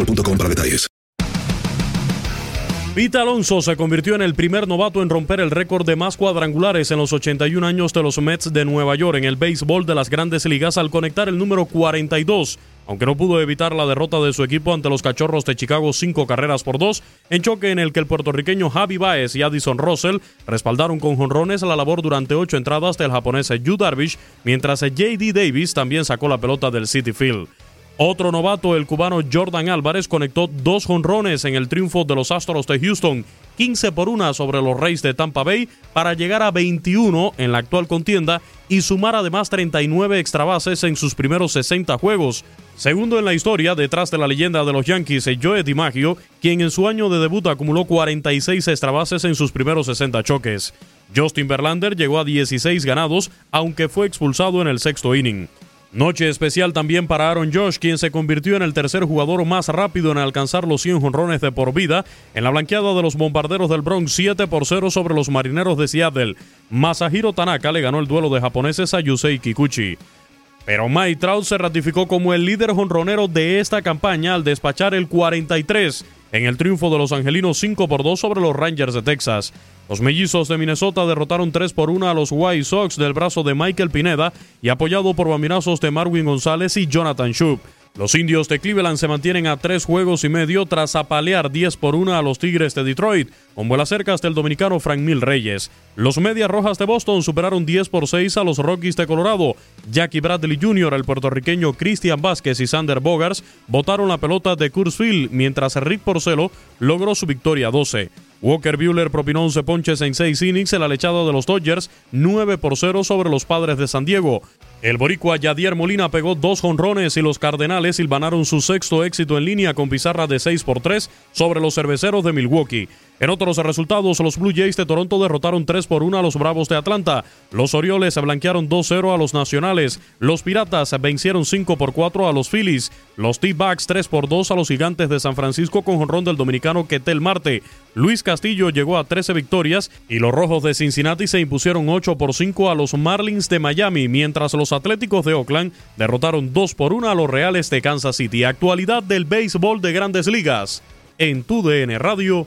boostmobile.com para detalles. Alonso se convirtió en el primer novato en romper el récord de más cuadrangulares en los 81 años de los Mets de Nueva York en el béisbol de las grandes ligas al conectar el número 42, aunque no pudo evitar la derrota de su equipo ante los Cachorros de Chicago cinco carreras por dos, en choque en el que el puertorriqueño Javi Baez y Addison Russell respaldaron con jonrones la labor durante ocho entradas del japonés Yu Darvish, mientras J.D. Davis también sacó la pelota del City Field. Otro novato, el cubano Jordan Álvarez, conectó dos jonrones en el triunfo de los Astros de Houston, 15 por 1 sobre los Reyes de Tampa Bay, para llegar a 21 en la actual contienda y sumar además 39 extrabases en sus primeros 60 juegos. Segundo en la historia, detrás de la leyenda de los Yankees, Joe DiMaggio, quien en su año de debut acumuló 46 extrabases en sus primeros 60 choques. Justin Verlander llegó a 16 ganados, aunque fue expulsado en el sexto inning. Noche especial también para Aaron Josh, quien se convirtió en el tercer jugador más rápido en alcanzar los 100 jonrones de por vida en la blanqueada de los bombarderos del Bronx 7 por 0 sobre los marineros de Seattle. Masahiro Tanaka le ganó el duelo de japoneses a Yusei Kikuchi. Pero Mike Trout se ratificó como el líder jonronero de esta campaña al despachar el 43 en el triunfo de los angelinos 5 por 2 sobre los Rangers de Texas. Los mellizos de Minnesota derrotaron 3 por 1 a los White Sox del brazo de Michael Pineda y apoyado por bambinazos de Marwin González y Jonathan Shoup. Los indios de Cleveland se mantienen a tres juegos y medio tras apalear 10 por 1 a los Tigres de Detroit, con vuelas cercas del dominicano Frank Mil Reyes. Los Medias Rojas de Boston superaron 10 por 6 a los Rockies de Colorado. Jackie Bradley Jr., el puertorriqueño Christian Vázquez y Sander Bogars botaron la pelota de Field, mientras Rick Porcelo logró su victoria 12. Walker Buehler propinó 11 ponches en 6 innings en la lechada de los Dodgers, 9 por 0 sobre los Padres de San Diego. El boricua Yadier Molina pegó dos jonrones y los Cardenales silvanaron su sexto éxito en línea con pizarra de 6 por 3 sobre los cerveceros de Milwaukee. En otros resultados, los Blue Jays de Toronto derrotaron 3 por 1 a los Bravos de Atlanta. Los Orioles blanquearon 2-0 a los Nacionales. Los Piratas vencieron 5 por 4 a los Phillies. Los T-Backs 3 por 2 a los Gigantes de San Francisco con jonrón del dominicano Ketel Marte. Luis Castillo llegó a 13 victorias y los Rojos de Cincinnati se impusieron 8 por 5 a los Marlins de Miami, mientras los Atléticos de Oakland derrotaron 2 por 1 a los Reales de Kansas City. Actualidad del béisbol de grandes ligas. En tu DN Radio,